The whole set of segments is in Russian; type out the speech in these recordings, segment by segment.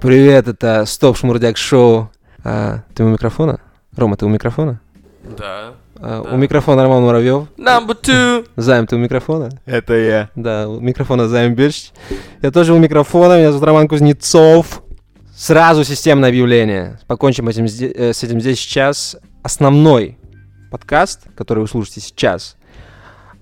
Привет, это Стоп Шмурдяк Шоу. А, ты у микрофона? Рома, ты у микрофона? Да. А, Да. У микрофона Роман Муравьев. Number two. Займ, ты у микрофона? Это я. Да, у микрофона Займ Бирч. Я тоже у микрофона, меня зовут Роман Кузнецов. Сразу системное объявление. Покончим этим, сде- э, с этим здесь сейчас. Основной подкаст, который вы слушаете сейчас,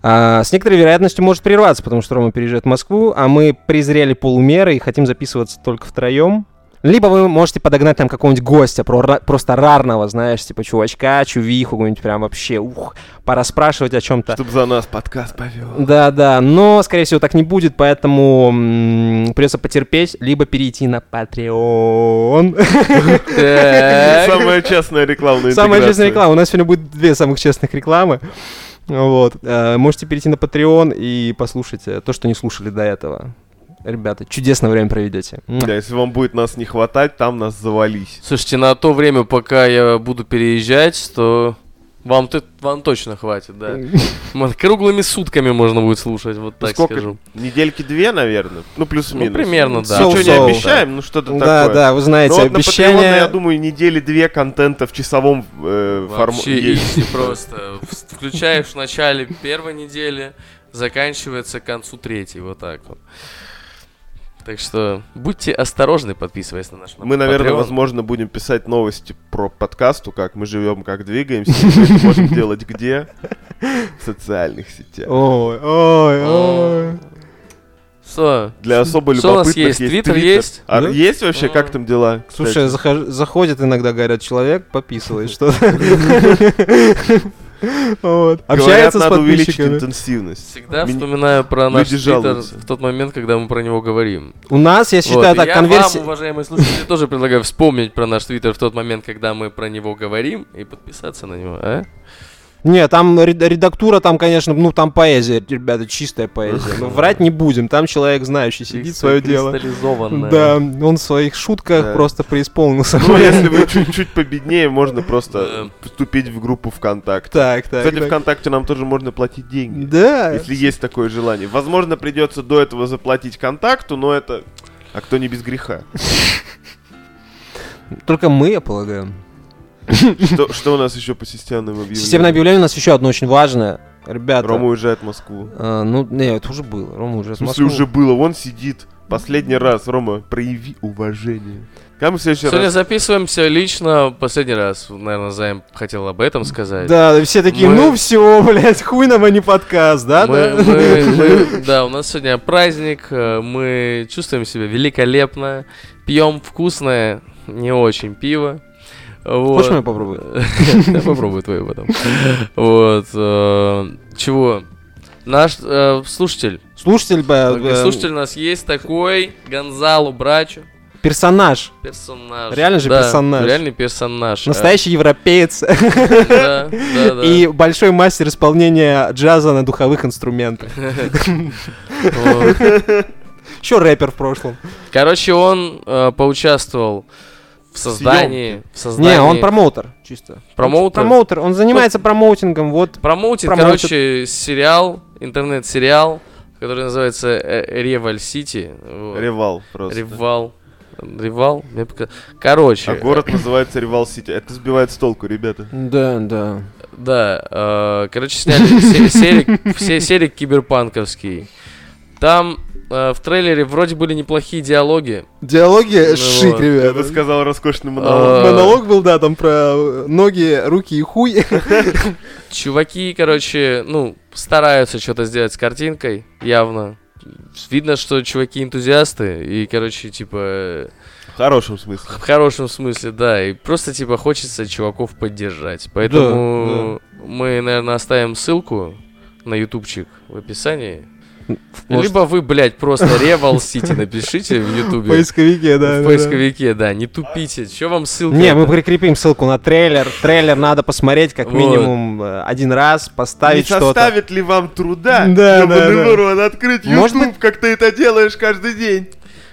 а, с некоторой вероятностью может прерваться, потому что Рома переезжает в Москву, а мы презрели полумеры и хотим записываться только втроем. Либо вы можете подогнать там какого-нибудь гостя, про- просто рарного, знаешь, типа чувачка, чувиху, какую-нибудь прям вообще, ух, пора спрашивать о чем-то. Чтоб за нас подкаст повел. Да, да, но, скорее всего, так не будет, поэтому м, придется потерпеть, либо перейти на Patreon. Самая частная рекламная Самая честная реклама. У нас сегодня будет две самых честных рекламы. Вот. Э, Можете перейти на Patreon и послушать э, то, что не слушали до этого. Ребята, чудесное время проведете. Да, если вам будет нас не хватать, там нас завались. Слушайте, на то время, пока я буду переезжать, то вам, ты, вам точно хватит, да. Круглыми сутками можно будет слушать, вот Ну, так сколько? скажу. Недельки две, наверное. Ну, плюс-минус. Ну, примерно, да. Ничего не обещаем, ну что-то Да, такое. да, вы знаете, Ну, вот на Patreon, обещания... я думаю, недели две контента в часовом э, формате просто. Включаешь в начале первой недели, заканчивается к концу третьей, вот так вот. Так что будьте осторожны, подписываясь на наш Мы, наверное, Patreon. возможно, будем писать новости про подкасту, как мы живем, как двигаемся. Это можем делать где? В социальных сетях. Ой, ой, ой. Что? Для особо Что у нас любопытных есть? Твиттер есть? А Да? есть вообще? Как там дела? Слушай, захож- заходит иногда, говорят, человек пописывает что-то. Вот. Говорят, Общается с надо увеличить интенсивность. Всегда Меня- вспоминаю про наш люди твиттер в тот момент, когда мы про него говорим. У нас, я Вот, считаю, и так, я конверсия... вам, уважаемые слушатели, тоже предлагаю вспомнить про наш твиттер в тот момент, когда мы про него говорим, и подписаться на него, а? Не, там ред- редактура, там, конечно, ну, там поэзия, ребята, чистая поэзия. Но врать не будем, там человек знающий сидит, свое дело. Да, он в своих шутках Да. просто преисполнился. Ну, если вы чуть-чуть победнее, можно просто вступить в группу ВКонтакте. Так, так, Кстати, так. ВКонтакте нам тоже можно платить деньги. Да. Если есть такое желание. Возможно, придется до этого заплатить контакту, но это... А кто не без греха? Только мы, я полагаю. Что, что у нас еще по системным объявлениям? Системное объявление у нас еще одно очень важное. Ребята. Рома уезжает в Москву. а, ну, не, это уже было. Рома уже В смысле, уже было. Он сидит. Последний раз. Рома, прояви уважение. Мы в следующий Сегодня раз... записываемся лично последний раз. Наверное, Займ хотел об этом сказать. Да, все такие, Мы- ну все, блядь, хуй нам, а не подкаст, да? Мы- да? мы- мы- да, у нас сегодня праздник, э, мы чувствуем себя великолепно, пьем вкусное, не очень пиво. Вот. Хочешь, я попробую? Я попробую твою потом. Вот. э, Чего? Наш э, слушатель, Слушатель, э, слушатель у нас есть такой, Гонзало Брачо, персонаж, персонаж. Реально же Да, персонаж. Реальный персонаж. Э, настоящий европеец Да, да, да. и большой мастер исполнения джаза на духовых инструментах. Еще рэпер в прошлом. Короче, он э, поучаствовал в создании, в создании. Не, он промоутер, чисто. Промоутер? Промоутер, он занимается промоутингом, вот. промоутит, промоутит. короче, сериал, интернет-сериал, который называется э, Реваль Сити. Вот. Ревал просто. Ревал. Ревал? Мне пока- Короче. А город называется Ревал Сити. Это сбивает с толку, ребята. Да, да. Да, э, короче, сняли серик, все серик киберпанковский. Там в трейлере вроде были неплохие диалоги. Диалоги Ну шик, вот. Я ребята. бы сказал роскошный А, монолог. Монолог был, да, там про э, ноги, руки и хуй. Чуваки, короче, ну, стараются что-то сделать с картинкой, явно. Видно, что чуваки энтузиасты, и, короче, типа, э, В хорошем смысле. в хорошем смысле, да, и просто, типа, хочется чуваков поддержать. Поэтому мы, наверное, оставим ссылку на ютубчик в описании. Может, Либо вы, блядь, просто Ревал Сити напишите в в ютубе. поисковике, да. В поисковике, да, не тупите. Че вам ссылка? Не, мы прикрепим ссылку на трейлер. Трейлер надо посмотреть как Вот. минимум э, один раз, Не поставить что-то. составит ли вам труда, Да, да, да. в открыть Может YouTube, как ты это делаешь каждый день?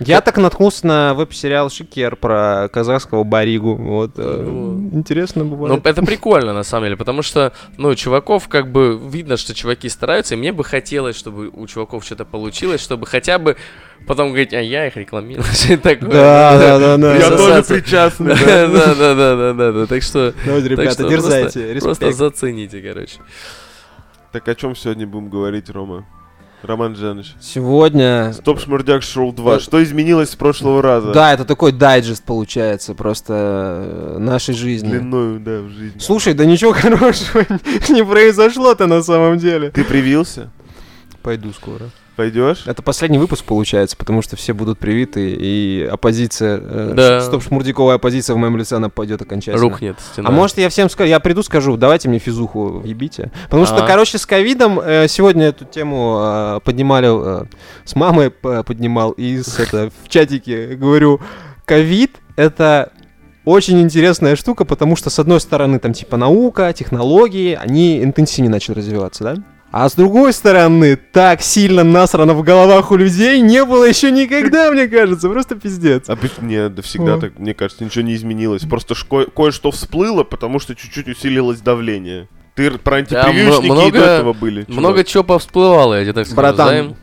Я так наткнулся на веб-сериал Шикер про казахского баригу. Вот. э, Ну. Интересно Ну, бывает. это прикольно, на самом деле, потому что, ну, чуваков, как бы, видно, что чуваки стараются, и мне бы хотелось, чтобы у чуваков что-то получилось, чтобы хотя бы потом говорить, а я их что такое. Да, да, да, да. Я тоже причастный, Да, да. да, да, да, да, так что... Давайте, ребята, дерзайте. Просто, зацените, короче. Так о чем сегодня будем говорить, Рома? Роман Жанович. Сегодня... Стоп Шмурдяк Шоу 2. Что изменилось с прошлого раза? Да, это такой дайджест получается просто э, нашей жизни. Длиною, да, в жизни. Слушай, да ничего хорошего не произошло-то на самом деле. Ты привился? Пойду скоро. Пойдешь? Это последний выпуск получается, потому что все будут привиты, и оппозиция, э, Да. стоп шмурдиковая оппозиция в моем лице, она пойдет окончательно. Рухнет стена. А может я всем скажу, я приду скажу, давайте мне физуху ебите. Потому что, А. короче, с ковидом э, сегодня эту тему э, поднимали, э, с мамой поднимал, и с, это, в чатике говорю, ковид это очень интересная штука, потому что, с одной стороны, там, типа, наука, технологии, они интенсивнее начали развиваться, да? А с другой стороны, так сильно насрано в головах у людей не было еще никогда, мне кажется. Просто пиздец. А нет, да всегда О. так, мне кажется, ничего не изменилось. Просто ко- кое-что всплыло, потому что чуть-чуть усилилось давление. Ты про антипрививочники м- много- и до этого были. чувак. Много чего повсплывало, я тебе так скажу. Братан.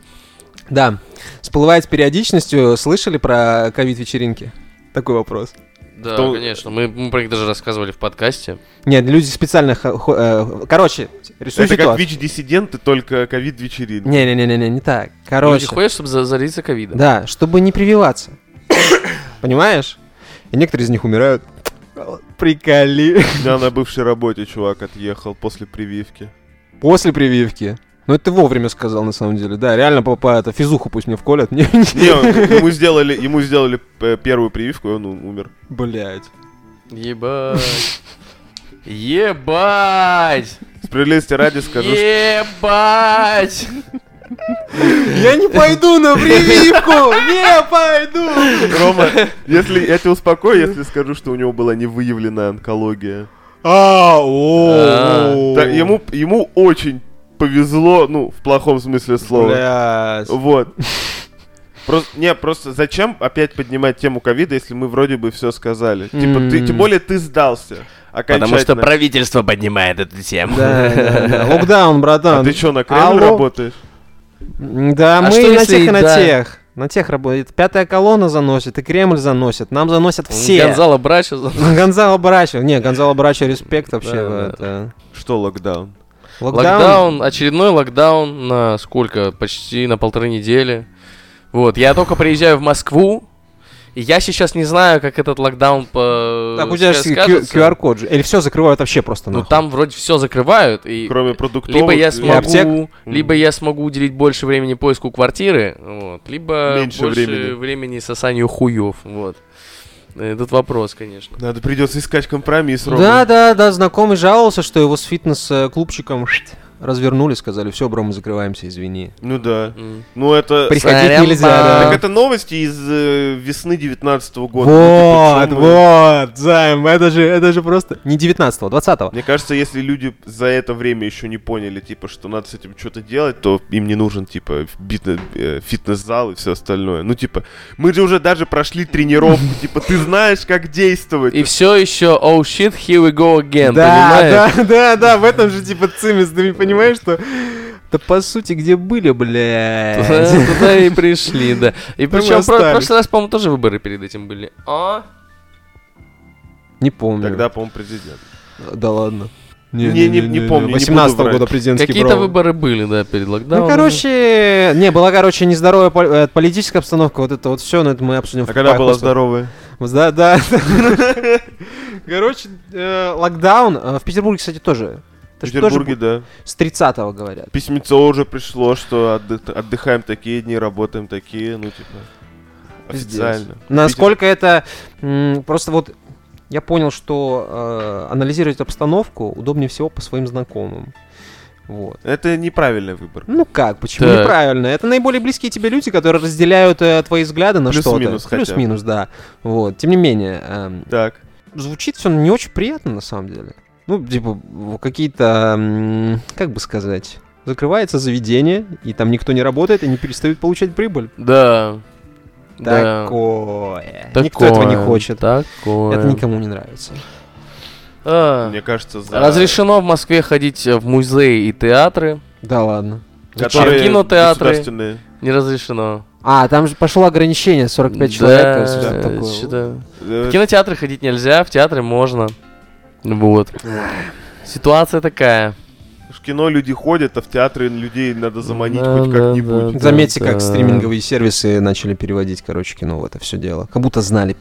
Да. Всплывает с периодичностью. Слышали про ковид-вечеринки? Такой вопрос. Да, То- конечно. Мы, мы про них даже рассказывали в подкасте. Нет, люди специально... э, Короче, рисуй Это как ситуацию. ВИЧ-диссиденты, только ковид-вечеринки. Не-не-не, не так. Люди Короче, ходят, чтобы за- зариться ковидом. да, чтобы не прививаться. Понимаешь? И некоторые из них умирают. Приколи. У меня на бывшей работе чувак отъехал после прививки. После прививки. Ну, это ты вовремя сказал, на самом деле. Да, реально, папа, это физуху пусть мне вколят. Не, Не, ему сделали, ему сделали э, первую прививку, и он умер. Блять. Ебать. Ебать! Справедливости ради скажу, что Ебать! Я не пойду на прививку! Не пойду! Рома, если я тебя успокою, если скажу, что у него была невыявленная онкология. А, А. о. Да, ему, ему очень повезло, ну, в плохом смысле слова. Блядь. Вот. Просто, не, просто зачем опять поднимать тему ковида, если мы вроде бы все сказали? Типа, ты, тем более ты сдался. Потому что правительство поднимает эту тему. Да, да, да. Локдаун, братан. А ты что, на Кремль работаешь? Да, А мы что, на тех и на да? тех. На тех работает. Пятая колонна заносит, и Кремль заносит. Нам заносят все. Гонзало Брачо. за- Гонзало Брачо. Не, Гонзало Брачо респект вообще. Да, да, это. Что локдаун? Локдаун, очередной локдаун на сколько? Почти на полторы недели. Вот, я только приезжаю в Москву, и я сейчас не знаю, как этот локдаун по... Так, у тебя. QR-код же. Или все закрывают вообще просто Ну нахуй? там вроде все закрывают, и Кроме продуктовых... либо я смогу, аптек? либо я смогу уделить больше времени поиску квартиры, вот, либо Меньше больше времени. времени сосанию хуев, вот. Этот вопрос, конечно. Надо придется искать компромисс, Рома. Да, да, да, знакомый жаловался, что его с фитнес-клубчиком развернули, сказали, все, бро, мы закрываемся, извини. Ну да. М. Ну это... Приходить Сорян, нельзя, да. Так это новости из э, весны 19 года. Ну, Вот, типа, чё мы- вот, Займ, это же, это же просто... Не 19-го, 20-го. Мне кажется, если люди за это время еще не поняли, типа, что надо с этим что-то делать, то им не нужен, типа, э, фитнес-зал и все остальное. Ну, типа, мы же уже даже прошли тренировку, типа, ты знаешь, как действовать. И все еще, oh shit, here we go again, Да, да, да, да, в этом же типа цимис, ты понимаешь, что... Да по сути, где были, блядь? Туда, туда и пришли, да. И причем в прошлый раз, по-моему, тоже выборы перед этим были. А? Не помню. Тогда, по-моему, президент. Да ладно. Не- не- не помню, не буду 18 врать. года президентский Какие-то выборы были, да, перед локдауном. Ну, короче, не, была, короче, нездоровая пол- э, политическая обстановка, вот это вот все, но это мы обсудим А когда была здоровая? Да, да. Короче, э, локдаун, э, в Петербурге, кстати, тоже. В Петербурге, бу- да. С 30-го говорят. Письмецо уже пришло, что отдых- отдыхаем такие дни, работаем такие, ну, типа, официально. Насколько это просто вот я понял, что э, анализировать обстановку удобнее всего по своим знакомым. Вот. Это неправильный выбор. Ну как, почему Так. неправильно? Это наиболее близкие тебе люди, которые разделяют э, твои взгляды на что-то. Плюс-минус хотя. Плюс-минус, да. Вот. Тем не менее, эм, Так. звучит все не очень приятно на самом деле. Ну, типа, какие-то, как бы сказать, закрывается заведение, и там никто не работает, и не перестают получать прибыль. Да. Да. Такое. Никто этого не Такое, хочет. Такое. Это никому не нравится. А, Мне кажется, за... Разрешено в Москве ходить в музеи и театры. Да ладно. Которые В кинотеатры. Не разрешено. А, там же пошло ограничение 45 человек. кажется, что-то Да, такое. Э, В кинотеатры ходить нельзя, в театры можно. Вот. Ситуация такая. В кино люди ходят, а в театры людей надо заманить Да, хоть да, как-нибудь. да. Заметьте, как Да. стриминговые сервисы начали переводить, короче, кино в это все дело. Как будто знали.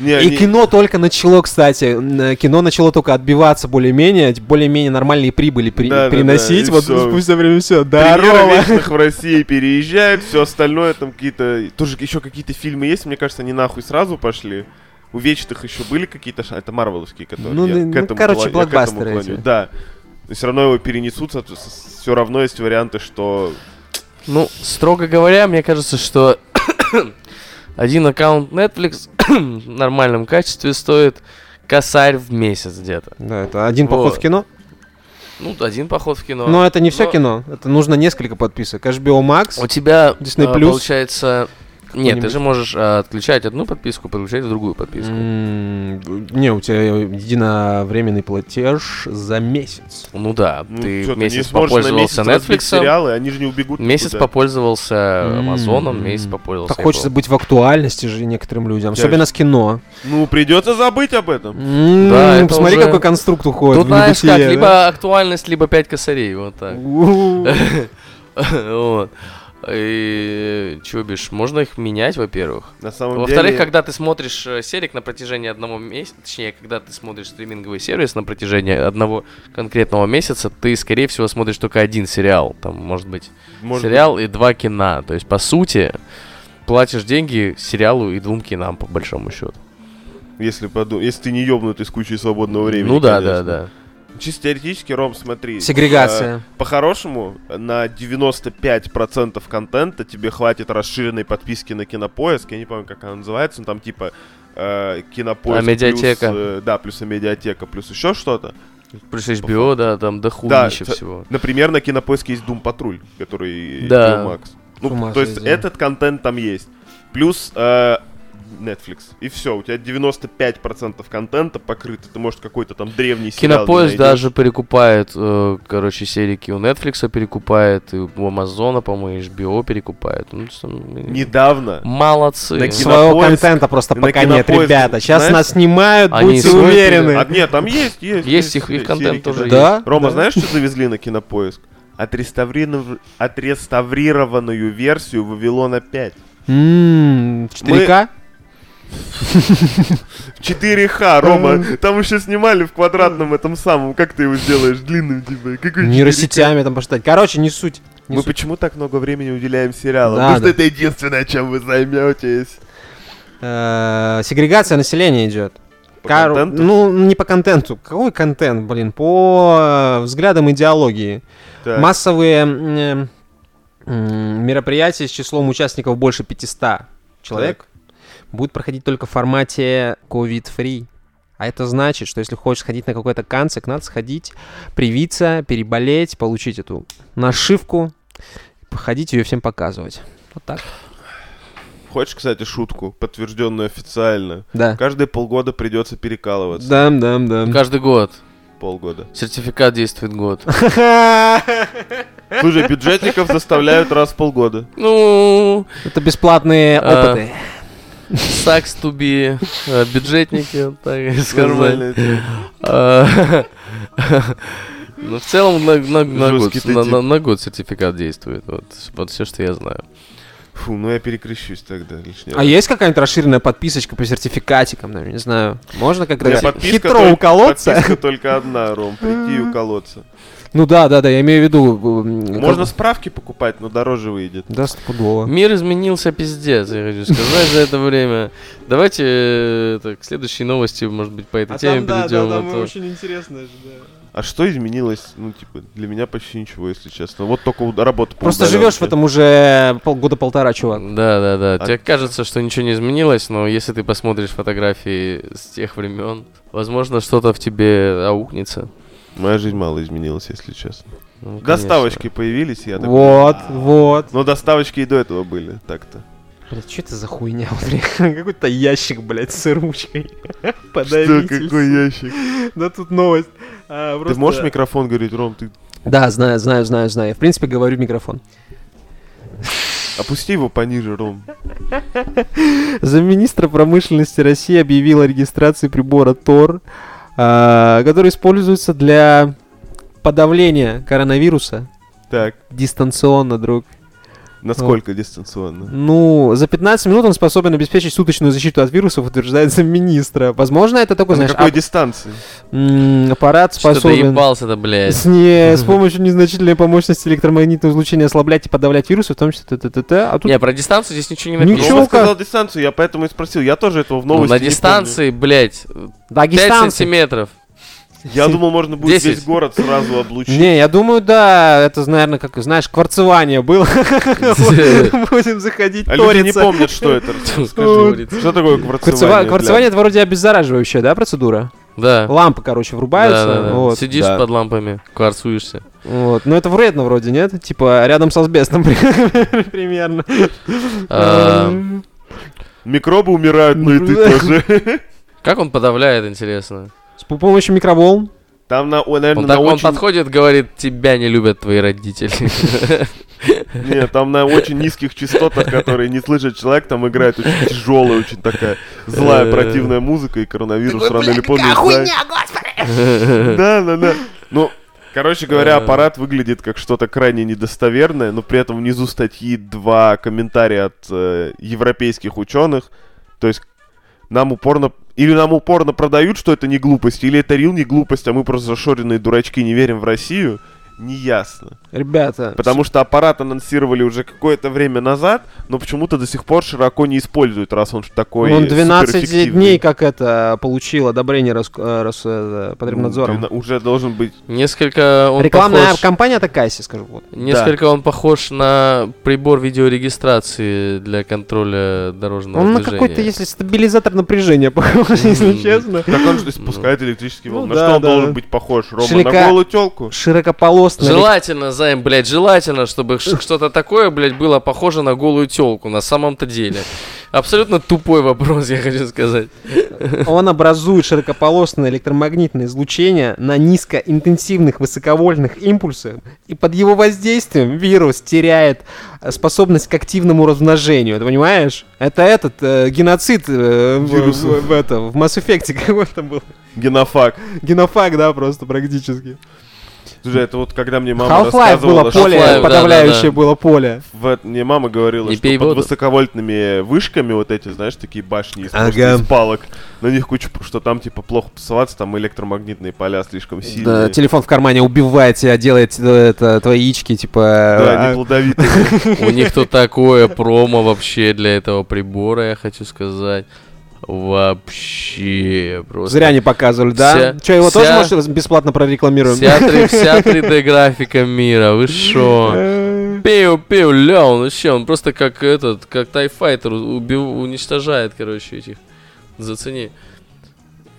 Не, И они- кино только начало, кстати, н- кино начало только отбиваться более-менее, более-менее нормальные прибыли при- Да, да, да, приносить. и вот всё. спустя время все. Здорово! в России переезжает, все остальное там какие-то... Тоже еще какие-то фильмы есть, мне кажется, они нахуй сразу пошли. У вечных еще были какие-то... Это марвеловские, которые... Ну, я ну, к ну, этому короче, к этому блокбастеры клоню. эти. Да. Но все равно его перенесут, все равно есть варианты, что... Ну, строго говоря, мне кажется, что один аккаунт Netflix в нормальном качестве стоит косарь в месяц где-то. Да, это один поход Вот. в кино. Ну, один поход в кино. Но это не все Но кино. Это нужно несколько подписок. HBO Max. У тебя, Disney Plus. получается... Нет, ты же можешь а, отключать одну подписку, подключать другую подписку. М, Не, у тебя единовременный платеж за месяц. Ну да, Ну, ты чё, месяц не сможешь на месяц попользовался разбить Netflix, сериалы, они же не убегут месяц никуда. попользовался М. Амазоном, месяц попользовался Так хочется быть в актуальности же некоторым людям. Особенно с кино. Ну, придется забыть об этом. М, Да, это Посмотри, уже- какой конструкт уходит Тут в знаешь как, небытие, да? либо актуальность, либо пять косарей, вот так. У-у-у. Вот. И чё бишь, можно их менять, во-первых. На самом Во-вторых, деле... когда ты смотришь э, серик на протяжении одного месяца, точнее, когда ты смотришь стриминговый сервис на протяжении одного конкретного месяца, ты, скорее всего, смотришь только один сериал. Там, может быть, может сериал и два кино. То есть, по сути, платишь деньги сериалу и двум кинам, по большому счету. быть, если, поду... если ты не ёбнутый с кучей свободного времени, ну да, конечно. да, да. Чисто теоретически, Ром, смотри. Сегрегация. э, По-хорошему, на 95% контента тебе хватит расширенной подписки на Кинопоиск. Я не помню, как она называется, но там типа э, Кинопоиск А, медиатека. плюс, э, да, плюс медиатека, плюс еще что-то. Плюс HBO, да, там до Да, т- всего. Например, на Кинопоиске есть Doom Патруль, который Да. HBO Max. С ума Ну, то есть этот контент там есть. Плюс э, Netflix. И все, у тебя 95% контента покрыто. Ты, может, какой-то там древний сериал найдешь. даже перекупает, э, короче, серики у Netflix перекупает, и у Амазона, по-моему, HBO перекупает. Ну, м, Недавно. Молодцы. На Своего контента просто на пока нет, ребята. Сейчас знаешь, нас снимают, они будьте уверены. А, нет, там есть, есть. Есть их- их серии, контент тоже да. Рома, да. знаешь, что завезли на Кинопоиск? Отреставриров- Отреставрированную версию Вавилона 5. М, 4К? В 4Х, Рома. Там еще снимали в квадратном этом самом. Как ты его сделаешь? Длинным, типа. Какой 4К? Нейросетями там посчитать. Короче, не суть. Не Мы суть. почему так много времени уделяем сериалам? Да, Потому что это единственное, чем вы займетесь. Э, Сегрегация населения идет. По Кор- контенту? Ну, не по контенту. Какой контент, блин? По э, взглядам идеологии. Так. Массовые м, мероприятия с числом участников больше 500 человек будут проходить только в формате COVID-free. А это значит, что если хочешь сходить на какой-то канцик, надо сходить, привиться, переболеть, получить эту нашивку, походить ее всем показывать. Вот так. Хочешь, кстати, шутку, подтвержденную официально? Да. Каждые полгода придется перекалываться. Да, да, да. Каждый год. Полгода. Сертификат действует год. Слушай, бюджетников заставляют раз в полгода. Ну, Это бесплатные А, опыты. To be э, бюджетники, так сказать. А, Ну, в целом на, на- на год, на, на- на год сертификат действует. Вот, вот все, что я знаю. Фу, ну я перекрещусь тогда лишний А раз. есть какая-нибудь расширенная подписочка по сертификатикам, наверное, не знаю. Можно как-то хитро только- уколоться? Подписка только одна, Ром, прийти и уколоться. Ну да, да, да, я имею в виду... Можно как- справки покупать, но дороже выйдет. Да, стопудово. Мир изменился пиздец, я хочу сказать, за это время. Давайте э, это, к следующей новости, может быть, по этой теме перейдем. а то- очень интересно же, да. А что изменилось? Ну, типа, для меня почти ничего, если честно. Вот только работа по Просто живешь в этом уже полгода полтора, чувак. Да, да, да. А- Тебе кажется, что ничего не изменилось, но если ты посмотришь фотографии с тех времен, возможно, что-то в тебе аукнется. Моя жизнь мало изменилась, если честно. Ну, конечно. Доставочки появились, я так Вот, вот. Но доставочки и до этого были, так-то. Блядь, что это за хуйня? Какой-то ящик, блядь, с ручкой. Что, какой ящик? Да тут новость. А, Ты можешь микрофон говорить, Ром? Ты Да, знаю, знаю, знаю, знаю. Я, В принципе, говорю в микрофон. опусти его пониже, Ром. Замминистра промышленности России объявил о регистрации прибора ТОР, который используется для подавления коронавируса Так, дистанционно, друг. Насколько дистанционно? Ну, за 15 минут он способен обеспечить суточную защиту от вирусов, утверждает замминистра. Возможно, это такой, А на знаешь, какой ап- дистанции? аппарат способен ебался-то, блядь. с, не, с помощью незначительной помощности электромагнитного излучения ослаблять и подавлять вирусы, в том числе. А тут Не, про дистанцию здесь ничего не Ничего. написано. Рома как? сказал дистанцию, я поэтому и спросил. Я тоже этого в Ну, новости на не дистанции, блядь, 5 Дагестанцы. сантиметров. Я думал, можно будет 10. весь город сразу облучить. Не, я думаю, да, это, наверное, как, знаешь, кварцевание было. Будем заходить, А люди не помнят, что это. Что такое Кварцева- кварцевание? Кварцевание это вроде обеззараживающая, да, процедура? Да. Лампы, короче, врубаются. да, да. вот. Сидишь Да. под лампами, кварцуешься. Вот. Но это вредно вроде, нет? Типа рядом с асбестом примерно. А, Микробы умирают, ну и ты тоже. Как он подавляет, интересно? С помощью микроволн. Там, на, о, Он, наверное, так, на он очень... подходит, говорит, тебя не любят твои родители. Нет, там на очень низких частотах, которые не слышит человек, там играет очень тяжелая, очень такая злая, Э. противная музыка, и коронавирус рано или поздно знает. Да, да, да. Ну, короче говоря, Э. аппарат выглядит как что-то крайне недостоверное, но при этом внизу статьи два комментария от э, европейских ученых. То есть нам упорно... Или нам упорно продают, что это не глупость, или это рил не глупость, а мы просто зашоренные дурачки не верим в Россию, неясно. Ребята, Потому что аппарат анонсировали уже какое-то время назад, но почему-то до сих пор широко не используют, раз он такой он 12 суперэффективный. дней как это получил одобрение Рос- э, Рос- э, Потребнадзором. Ну, Уже должен быть... Несколько он Рекламная похож... кампания такая, себе скажу. Вот. Несколько он похож на прибор видеорегистрации для контроля дорожного Он на движения. какой-то, если стабилизатор напряжения похож, если честно. Так он же электрический Ну волн. На да, что он да. должен быть похож, Рома? На голую телку? Широкополосный. Желательно, Займ, блядь, желательно, чтобы что-то такое, блядь, было похоже на голую телку на самом-то деле. Абсолютно тупой вопрос, я хочу сказать. Он образует широкополосное электромагнитное излучение на низкоинтенсивных высоковольтных импульсах, и под его воздействием вирус теряет э, способность к активному размножению. Ты понимаешь? Это этот э, геноцид э, в, Вирусов. в- в это, в Mass Effect какой-то был. Генофаг. Генофаг, да, просто практически. Слушай, это вот когда мне мама Half-Life было рассказывала, что поле, Half-Life, да, подавляющее да, да. было поле. в- мне мама говорила, Не что пей под воду. высоковольтными вышками вот эти, знаешь, такие башни из, Ага. из палок, на них куча, что там типа плохо тусоваться, там электромагнитные поля слишком Да, сильные. телефон в кармане убивает тебя, делает э, это, твои яички, типа... Да, а, они плодовитые. У них тут такое промо вообще для этого прибора, я хочу сказать. Вообще просто. Зря не показывали, да? Вся- Че, его тоже, вся- может, раз- бесплатно прорекламируем? Вся, вся 3D графика мира, вы шо? Пиу, пиу, ля, он вообще, он просто как этот, как Тайфайтер уничтожает, короче, этих. Зацени.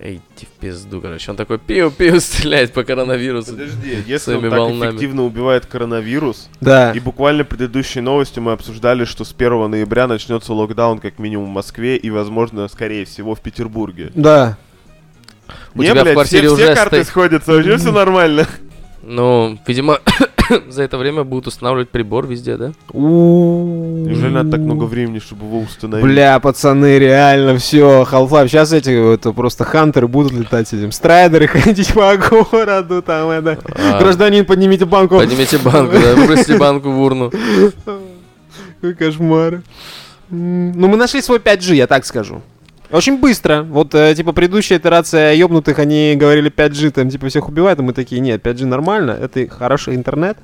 Эй, иди в пизду, короче. Он такой пиу-пиу стреляет по коронавирусу. Подожди, если он так волнами. эффективно убивает коронавирус, Да. и буквально предыдущей новостью мы обсуждали, что с 1 ноября начнется локдаун как минимум в Москве и, возможно, скорее всего, в Петербурге. Да. У Не, тебя в блядь, квартире все, все уже карты стоит- сходятся, вообще все нормально. Ну, видимо, за это время будут устанавливать прибор везде, да? Неужели надо так много времени, чтобы его установить? Бля, пацаны, реально, все, Half-Life. Сейчас эти вот, просто хантеры будут летать с этим. Страйдеры ходить по городу, там это. А, Гражданин, поднимите банку. Поднимите банку, да, выбросьте банку в урну. Какой кошмар. Ну, мы нашли свой 5G, я так скажу. Очень быстро. Вот, э, типа, предыдущая итерация ёбнутых, они говорили 5G, там, типа, всех убивает, а мы такие, нет, 5G нормально, это хороший интернет.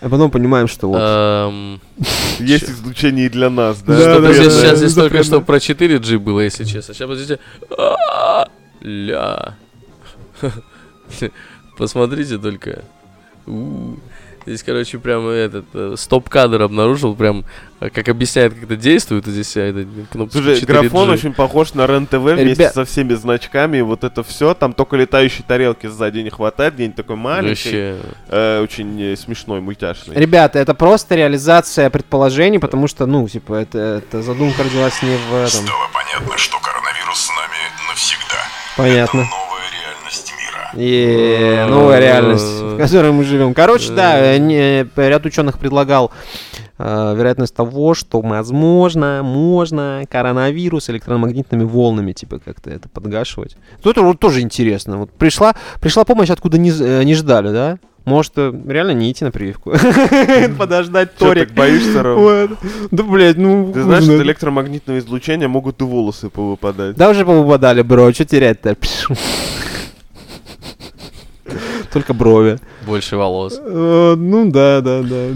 А потом понимаем, что вот... Эм, Есть излучение и для нас, да? Сейчас здесь только что про 4G было, если честно. Сейчас, подождите. А, Ля. Посмотрите только. Здесь, короче, прям этот э, стоп-кадр обнаружил, прям э, как объясняет, как это действует. И здесь э, эта кнопка Слушай, 4G. графон очень похож на РЕН-ТВ вместе Ребят. со всеми значками, вот это все. Там только летающей тарелки сзади не хватает, где-нибудь такой маленький, Вообще. э, очень э, смешной, мультяшный. Ребята, это просто реализация предположений, потому что, ну, типа, это, это задумка родилась не в этом. Стало понятно, что коронавирус с нами навсегда. Понятно. Реальность мира. И новая реальность, в которой мы живем. Короче, да, э, не- ряд ученых предлагал э, вероятность того, что, возможно, можно коронавирус электромагнитными волнами, типа, как-то это подгашивать. Ну, это вот тоже интересно. Вот пришла, пришла помощь, откуда не, э, не ждали, да? Может, э, реально не идти на прививку. Подождать Торик. так боишься, Ром? Да, блядь, ну... Ты знаешь, что электромагнитное излучение могут и волосы повыпадать. Да уже повыпадали, бро, что терять-то? Только брови. Больше волос. Э, Ну да, да, да.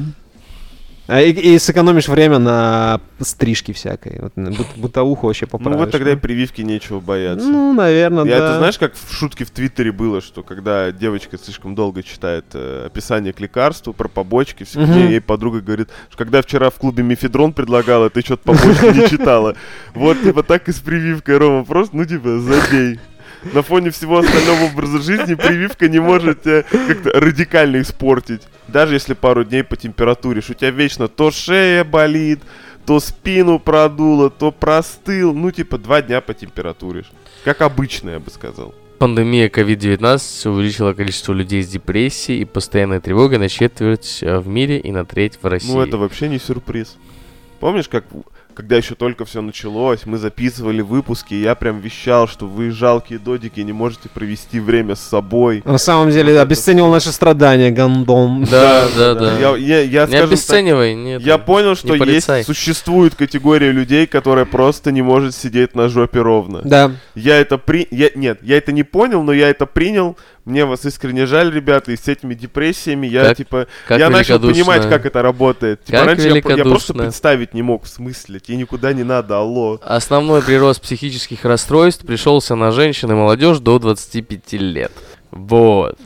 А и, и сэкономишь время на стрижке всякой. Вот, бут- бытовуху вообще поправишь. Ну вот тогда и прививки нечего бояться. Ну, наверное, Я да. это знаешь, как в шутке в Твиттере было, что когда девочка слишком долго читает э, описание к лекарству про побочки, все Мгм. ей подруга говорит, что когда вчера в клубе мефедрон предлагала, ты что-то побочки не читала. Вот типа так и с прививкой, Рома, просто, ну типа, забей. На фоне всего остального образа жизни прививка не может тебя как-то радикально испортить. Даже если пару дней по температуре, у тебя вечно то шея болит, то спину продуло, то простыл. Ну, типа, два дня по температуре. Как обычно, я бы сказал. Пандемия COVID-19 увеличила количество людей с депрессией и постоянной тревогой на четверть э, в мире и на треть в России. Ну, это вообще не сюрприз. Помнишь, как когда еще только все началось, мы записывали выпуски, и я прям вещал, что вы жалкие додики не можете провести время с собой. На самом деле обесценивал наши страдания, гандон. Да, да, да. Я, я, я, Не скажем так, обесценивай, нет. я понял, что есть, существует категория людей, которая просто не может сидеть на жопе ровно. Да. Я это при... Я... Нет, я это не понял, но я это принял. Мне вас искренне жаль, ребята, и с этими депрессиями я, Как- типа, как я начал понимать, как это работает. Типа, Как раньше я, я просто представить не мог, в смысле, тебе никуда не надо, алло. Основной прирост психических расстройств пришелся на женщин и молодежь до 25 лет. Вот.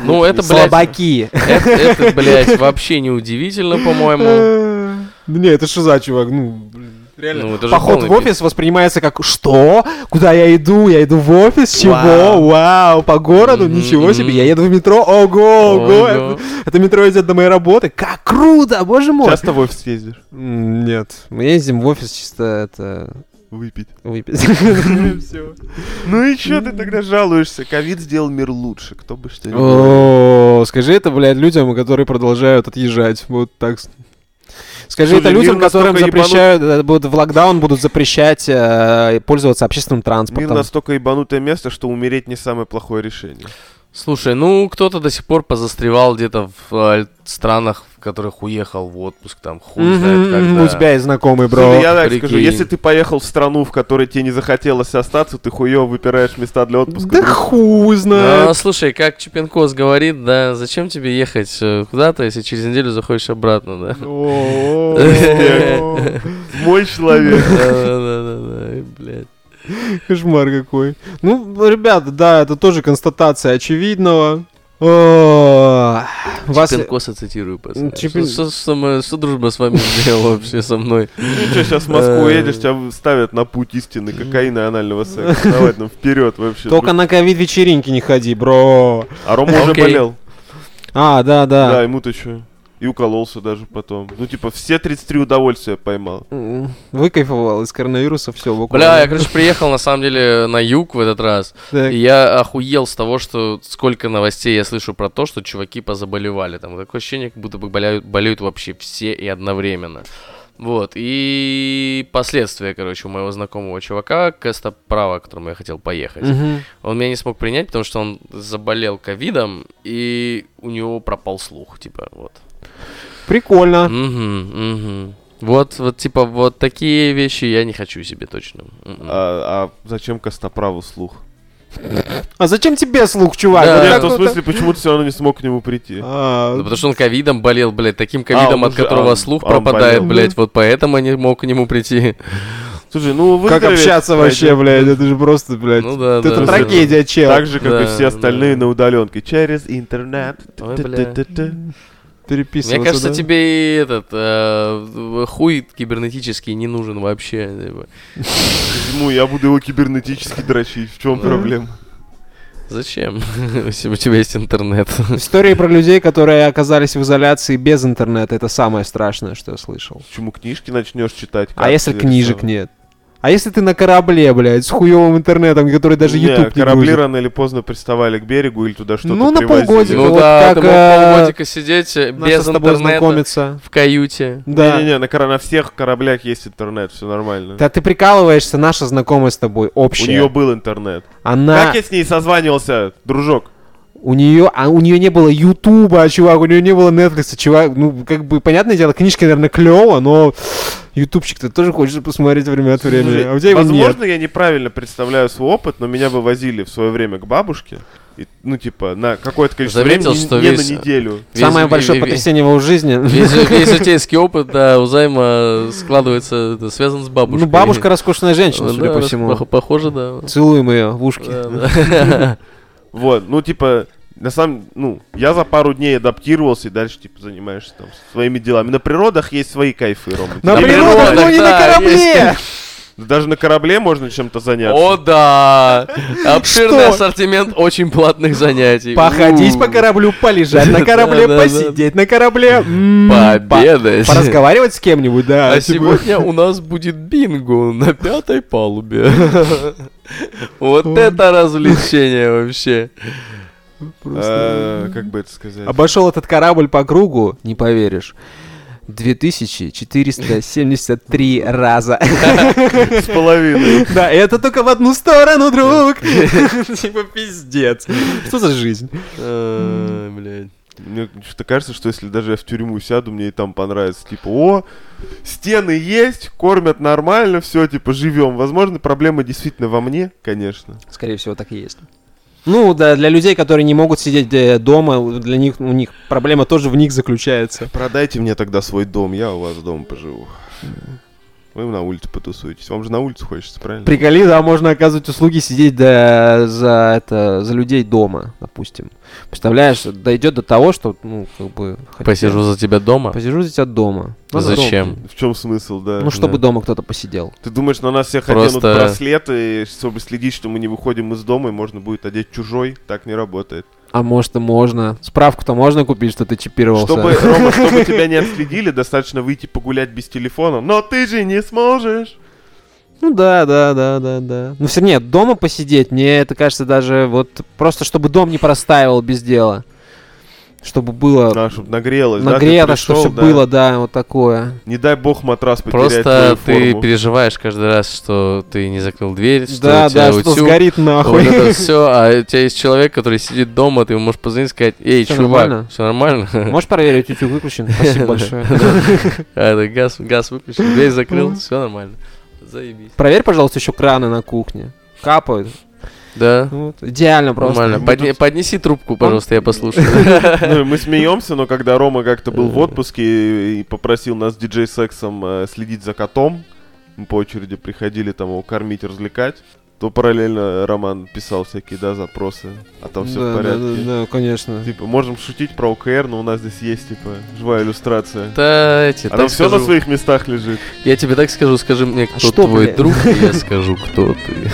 Ну, это, блядь, Слабаки. это, это, блядь, вообще не удивительно, по-моему. Не, это что за чувак? Ну, блин, реально. Ну, это Поход в офис воспринимается как что? Куда я иду? Я иду в офис? Чего? Вау. Вау, по городу? Мгм, Ничего себе. Я еду в метро? Ого, ого. Это, это метро идет до моей работы. Как круто, боже мой. Часто в офис ездишь? Нет, мы ездим в офис чисто это Выпить. выпить. Ну и чё ты тогда жалуешься? Ковид сделал мир лучше, кто бы что ни скажи это, блядь, людям, которые продолжают отъезжать. Вот так. Скажи Слушай, это людям, мир которым настолько ебанут- запрещают, э, будут в локдаун будут запрещать э, пользоваться общественным Мир транспортом. настолько ебанутое место, что умереть не самое плохое решение. Слушай, ну кто-то до сих пор позастревал где-то в э, странах, в которых уехал в отпуск, там хуй Мгм, знает когда. У тебя есть знакомый, бро. Слушай, я так прикинь. скажу, если ты поехал в страну, в которой тебе не захотелось остаться, ты хуёво выпираешь места для отпуска. Да хуй А, знает. слушай, как Чупенкос говорит, да, зачем тебе ехать э, куда-то, если через неделю заходишь обратно, да? Мой человек. Да-да-да, блядь. Кошмар какой. Ну, ребята, да, это тоже констатация очевидного. Вас... Чупенкоса цитирую, пацаны. Чупен- Что, что- что мы- что дружба с вами сделала вообще со мной? Ну что, сейчас в Москву Э. едешь, тебя ставят на путь истины кокаина и анального секса. Давай там вперед вообще. Только на ковид-вечеринки не ходи, бро. А Рома уже болел. А, да, Да, да. ему-то что? И укололся даже потом. Ну, типа, все 33 удовольствия поймал. Выкайфовал из коронавируса, все, Бля, я, короче, приехал, на самом деле, на юг в этот раз. Так. И я охуел с того, что сколько новостей я слышу про то, что чуваки позаболевали. Там такое ощущение, как будто бы болеют, болеют вообще все и одновременно. Вот, и последствия, короче, у моего знакомого чувака, Костоправа, к которому я хотел поехать. Мгм. Он меня не смог принять, потому что он заболел ковидом, и у него пропал слух, типа, вот. Прикольно. Мгм, мгм. Вот, вот, типа, вот такие вещи я не хочу себе точно. А, а зачем Костоправу слух? А зачем тебе слух, чувак? Да. Нет, в смысле, почему ты все равно не смог к нему прийти? А, Ну, потому что он ковидом болел, блядь, таким ковидом, он от которого а, слух а он пропадает, болел. блядь, вот поэтому не мог к нему прийти. Слушай, ну Как выздороветь общаться вообще, блядь? Это же просто, блядь. Ну да, Это да, да. трагедия, чел. Так же, как и Да, все остальные да. на удаленке. Через интернет. Ой, бля. Переписываться. Мне кажется, да? тебе и этот э, хуй кибернетический не нужен вообще. типа. Почему я буду его кибернетически дрочить? В чем проблема? Зачем? Если у тебя есть интернет. Истории про людей, которые оказались в изоляции без интернета, это самое страшное, что я слышал. Почему книжки начнешь читать? А если книжек нет? А если ты на корабле, блядь, с хуевым интернетом, который даже Не, YouTube не корабли грузит? рано или поздно приставали к берегу или туда что-то Ну, на привозили. полгодика. Ну вот да, как, ты мог э, полгодика сидеть без с тобой интернета знакомиться. в каюте. Да. Не-не-не, на, кора- на всех кораблях есть интернет, все нормально. Да ты прикалываешься, наша знакомая с тобой, У общая. нее был интернет. Она... Как я с ней созванивался, дружок? У нее, а у нее не было Ютуба, чувак, у нее не было Netflix, чувак, ну, как бы, понятное дело, книжки, наверное, клево, но Ютубчик ты тоже хочешь посмотреть время от времени, Слушай, а у тебя его нет. Возможно, я неправильно представляю свой опыт, но меня бы возили в свое время к бабушке. и, ну, типа, на какое-то количество Заметил, времени, что не весь- на неделю. Весь- Самое ве- большое ве- потрясение в его жизни. Весь, весь житейский опыт, да, у Займа складывается, это связан с бабушкой. Ну, бабушка роскошная женщина, судя Да, по всему. пох- Похоже, да. Целуем ее в ушки. Да, да. Вот, ну, типа, на самом ну, я за пару дней адаптировался и дальше, типа, занимаешься там своими делами. На природах есть свои кайфы, Рома. На природах, но не на да, корабле! Даже на корабле можно чем-то заняться. О, да! Обширный Что? ассортимент очень платных занятий. Походить У. по кораблю, полежать на корабле, посидеть на корабле. м, Пообедать. по- Поразговаривать с кем-нибудь, да. А типа. сегодня у нас будет бинго на пятой палубе. Вот это развлечение вообще. Э, Как бы это сказать? Обошел этот корабль по кругу, не поверишь. 2473 раза. С половиной. Да, это только в одну сторону, друг. Типа пиздец. Что за жизнь? А, Блядь. Мне что-то кажется, что если даже я в тюрьму сяду, мне и там понравится. Типа, о, стены есть, кормят нормально, все, типа, живем. Возможно, проблема действительно во мне, конечно. Скорее всего, так и есть. Ну, да, для людей, которые не могут сидеть э, дома, для них, у них проблема тоже в них заключается. Продайте мне тогда свой дом, я у вас дома поживу. Вы на улице потусуетесь. Вам же на улицу хочется, правильно? Приколи, да, можно оказывать услуги сидеть да, за, это, за людей дома, допустим. Представляешь, дойдет до того, что, ну, как бы... хотя- Посижу за тебя дома. Посижу за тебя дома. Ну, Зачем? В чем смысл, да? Ну, чтобы Да. дома кто-то посидел. Ты думаешь, на нас всех Просто- оденут браслеты, чтобы следить, что мы не выходим из дома, и можно будет одеть чужой? Так не работает. А может и можно. Справку-то можно купить, что ты чипировался. Чтобы, Рома, чтобы тебя не отследили, достаточно выйти погулять без телефона. Но ты же не сможешь. Ну да, да, да, да, да. Ну все нет, дома посидеть, мне это кажется даже вот просто чтобы дом не простаивал без дела. Чтобы было Да, чтобы нагрелось, да, нагрето, что пришел, все да. было, да, вот такое. Не дай бог матрас потерять Просто твою ты форму. переживаешь каждый раз, что ты не закрыл дверь, что да, у тебя да, что утюг, сгорит Вот нахуй. это все, а у тебя есть человек, который сидит дома, ты ему можешь позвонить и сказать, эй, Всё чувак, нормально?» все нормально? Можешь проверить, утюг выключен? Спасибо большое. А, это газ, газ выключен, дверь закрыл, все нормально. Заебись. Проверь, пожалуйста, еще краны на кухне. Капают. Да, Вот. Идеально просто. нормально. Мы Подне- тут- Поднеси трубку, пожалуйста, я послушаю. Ну, мы смеемся, но когда Рома как-то был в отпуске и, попросил нас с диджей-сексом э, следить за котом, мы по очереди приходили там его кормить, развлекать, то параллельно Роман писал всякие, да, запросы, а там все Да, в да, порядке. да, да, конечно. Типа, можем шутить про ОКР, но у нас здесь есть, типа, живая иллюстрация. Да, эти, А там все на своих местах лежит. Я тебе так скажу, скажи мне, кто что, твой блядь? друг, и я скажу, кто ты.